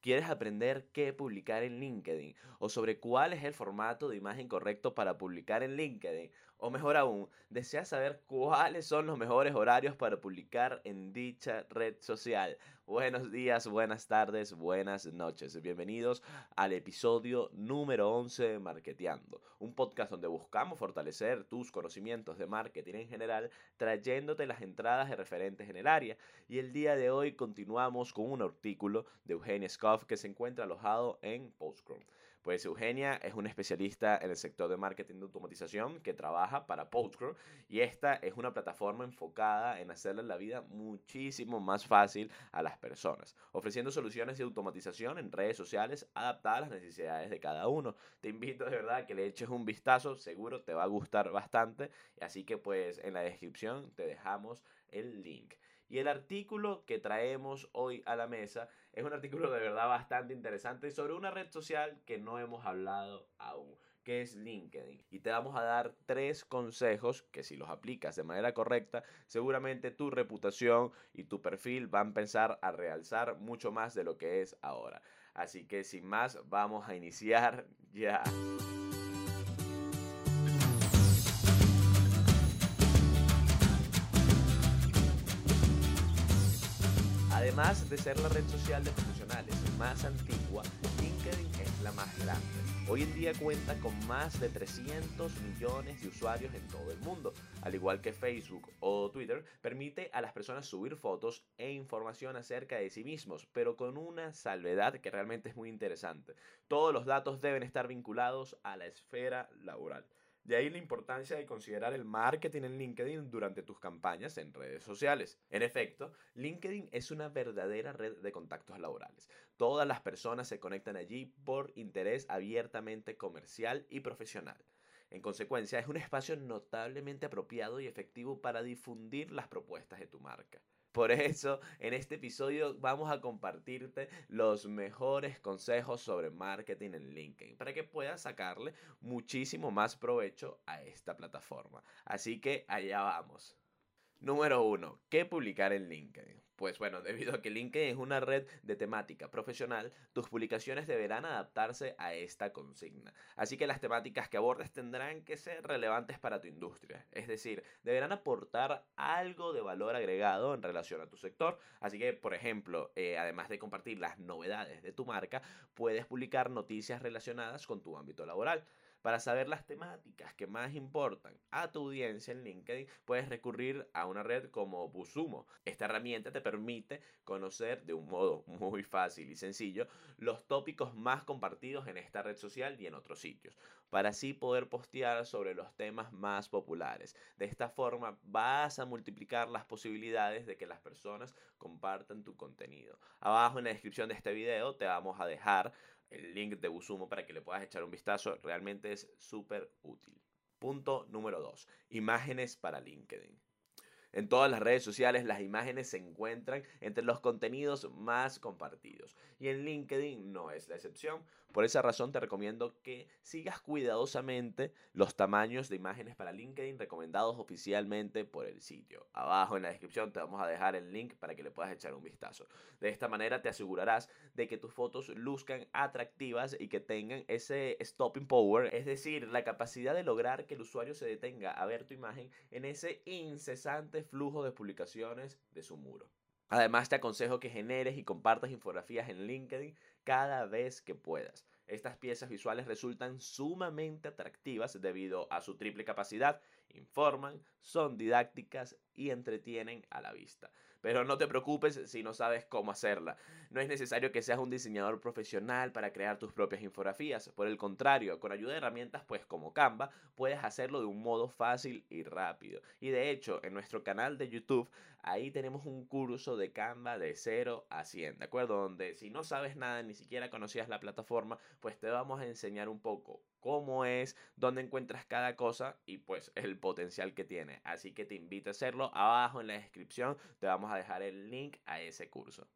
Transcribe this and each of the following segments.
¿Quieres aprender qué publicar en LinkedIn? ¿O sobre cuál es el formato de imagen correcto para publicar en LinkedIn? O mejor aún, ¿deseas saber cuáles son los mejores horarios para publicar en dicha red social? Buenos días, buenas tardes, buenas noches. Bienvenidos al episodio número 11 de Marketeando, un podcast donde buscamos fortalecer tus conocimientos de marketing en general, trayéndote las entradas de referentes en el área. Y el día de hoy continuamos con un artículo de Eugenia Scoff que se encuentra alojado en Postchrome. Pues Eugenia es una especialista en el sector de marketing de automatización que trabaja para Postgre y esta es una plataforma enfocada en hacerle la vida muchísimo más fácil a las personas, ofreciendo soluciones de automatización en redes sociales adaptadas a las necesidades de cada uno. Te invito de verdad a que le eches un vistazo, seguro te va a gustar bastante, así que pues en la descripción te dejamos el link. Y el artículo que traemos hoy a la mesa es un artículo de verdad bastante interesante sobre una red social que no hemos hablado aún que es LinkedIn. Y te vamos a dar tres consejos que si los aplicas de manera correcta, seguramente tu reputación y tu perfil van a empezar a realzar mucho más de lo que es ahora. Así que sin más, vamos a iniciar ya. Además de ser la red social de profesionales más antigua, LinkedIn es la más grande. Hoy en día cuenta con más de 300 millones de usuarios en todo el mundo. Al igual que Facebook o Twitter, permite a las personas subir fotos e información acerca de sí mismos, pero con una salvedad que realmente es muy interesante. Todos los datos deben estar vinculados a la esfera laboral. De ahí la importancia de considerar el marketing en LinkedIn durante tus campañas en redes sociales. En efecto, LinkedIn es una verdadera red de contactos laborales. Todas las personas se conectan allí por interés abiertamente comercial y profesional. En consecuencia, es un espacio notablemente apropiado y efectivo para difundir las propuestas de tu marca. Por eso, en este episodio vamos a compartirte los mejores consejos sobre marketing en LinkedIn para que puedas sacarle muchísimo más provecho a esta plataforma. Así que allá vamos. Número 1. ¿Qué publicar en LinkedIn? Pues bueno, debido a que LinkedIn es una red de temática profesional, tus publicaciones deberán adaptarse a esta consigna. Así que las temáticas que abordes tendrán que ser relevantes para tu industria. Es decir, deberán aportar algo de valor agregado en relación a tu sector. Así que, por ejemplo, eh, además de compartir las novedades de tu marca, puedes publicar noticias relacionadas con tu ámbito laboral. Para saber las temáticas que más importan a tu audiencia en LinkedIn, puedes recurrir a una red como Busumo. Esta herramienta te permite conocer de un modo muy fácil y sencillo los tópicos más compartidos en esta red social y en otros sitios, para así poder postear sobre los temas más populares. De esta forma vas a multiplicar las posibilidades de que las personas compartan tu contenido. Abajo en la descripción de este video te vamos a dejar el link de Busumo para que le puedas echar un vistazo. Realmente es súper útil. Punto número 2. Imágenes para LinkedIn. En todas las redes sociales las imágenes se encuentran entre los contenidos más compartidos y en LinkedIn no es la excepción. Por esa razón te recomiendo que sigas cuidadosamente los tamaños de imágenes para LinkedIn recomendados oficialmente por el sitio. Abajo en la descripción te vamos a dejar el link para que le puedas echar un vistazo. De esta manera te asegurarás de que tus fotos luzcan atractivas y que tengan ese stopping power, es decir, la capacidad de lograr que el usuario se detenga a ver tu imagen en ese incesante flujo de publicaciones de su muro. Además, te aconsejo que generes y compartas infografías en LinkedIn cada vez que puedas. Estas piezas visuales resultan sumamente atractivas debido a su triple capacidad, informan, son didácticas y entretienen a la vista. Pero no te preocupes si no sabes cómo hacerla. No es necesario que seas un diseñador profesional para crear tus propias infografías. Por el contrario, con ayuda de herramientas pues como Canva, puedes hacerlo de un modo fácil y rápido. Y de hecho, en nuestro canal de YouTube, ahí tenemos un curso de Canva de 0 a 100, ¿de acuerdo? Donde si no sabes nada, ni siquiera conocías la plataforma, pues te vamos a enseñar un poco cómo es, dónde encuentras cada cosa y pues el potencial que tiene. Así que te invito a hacerlo. Abajo en la descripción te vamos a dejar el link a ese curso.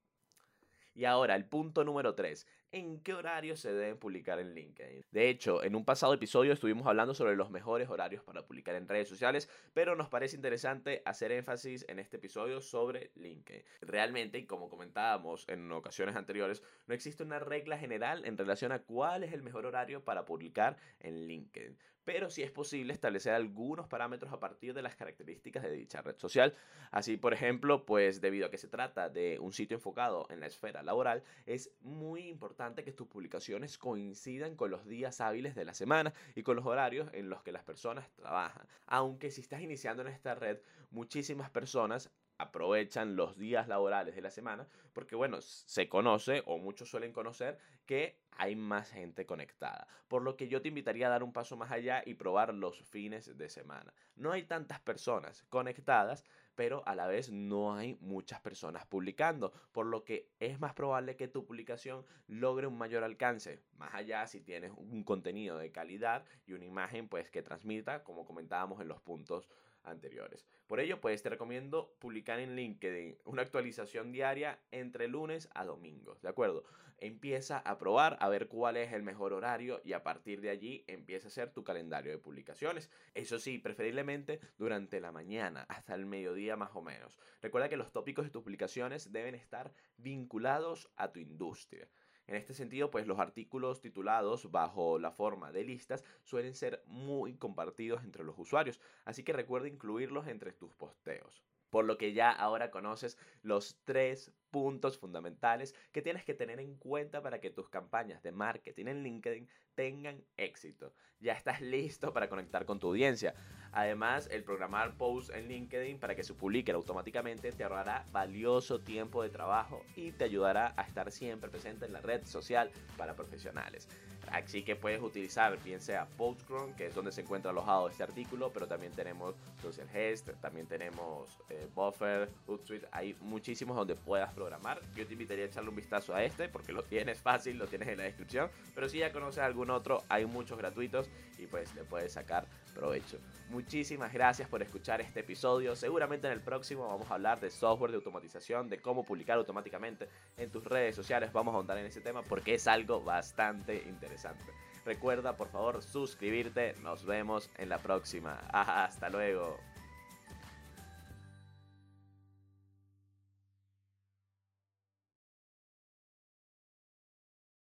Y ahora, el punto número 3. ¿En qué horarios se deben publicar en LinkedIn? De hecho, en un pasado episodio estuvimos hablando sobre los mejores horarios para publicar en redes sociales, pero nos parece interesante hacer énfasis en este episodio sobre LinkedIn. Realmente, y como comentábamos en ocasiones anteriores, no existe una regla general en relación a cuál es el mejor horario para publicar en LinkedIn pero sí es posible establecer algunos parámetros a partir de las características de dicha red social. Así, por ejemplo, pues debido a que se trata de un sitio enfocado en la esfera laboral, es muy importante que tus publicaciones coincidan con los días hábiles de la semana y con los horarios en los que las personas trabajan. Aunque si estás iniciando en esta red, muchísimas personas aprovechan los días laborales de la semana porque bueno, se conoce o muchos suelen conocer que hay más gente conectada. Por lo que yo te invitaría a dar un paso más allá y probar los fines de semana. No hay tantas personas conectadas, pero a la vez no hay muchas personas publicando, por lo que es más probable que tu publicación logre un mayor alcance, más allá si tienes un contenido de calidad y una imagen pues que transmita, como comentábamos en los puntos anteriores. Por ello, pues te recomiendo publicar en LinkedIn una actualización diaria entre lunes a domingos, ¿de acuerdo? Empieza a probar a ver cuál es el mejor horario y a partir de allí empieza a hacer tu calendario de publicaciones. Eso sí, preferiblemente durante la mañana hasta el mediodía más o menos. Recuerda que los tópicos de tus publicaciones deben estar vinculados a tu industria. En este sentido, pues los artículos titulados bajo la forma de listas suelen ser muy compartidos entre los usuarios, así que recuerda incluirlos entre tus posteos. Por lo que ya ahora conoces los tres puntos fundamentales que tienes que tener en cuenta para que tus campañas de marketing en LinkedIn tengan éxito. Ya estás listo para conectar con tu audiencia. Además, el programar posts en LinkedIn para que se publiquen automáticamente te ahorrará valioso tiempo de trabajo y te ayudará a estar siempre presente en la red social para profesionales. Así que puedes utilizar bien sea Postcron, que es donde se encuentra alojado este artículo, pero también tenemos Social Hest, también tenemos eh, Buffer, Hootsuite, hay muchísimos donde puedas programar. Yo te invitaría a echarle un vistazo a este porque lo tienes fácil, lo tienes en la descripción, pero si ya conoces otro, hay muchos gratuitos y pues le puedes sacar provecho. Muchísimas gracias por escuchar este episodio. Seguramente en el próximo vamos a hablar de software de automatización, de cómo publicar automáticamente en tus redes sociales. Vamos a ahondar en ese tema porque es algo bastante interesante. Recuerda por favor suscribirte. Nos vemos en la próxima. Hasta luego.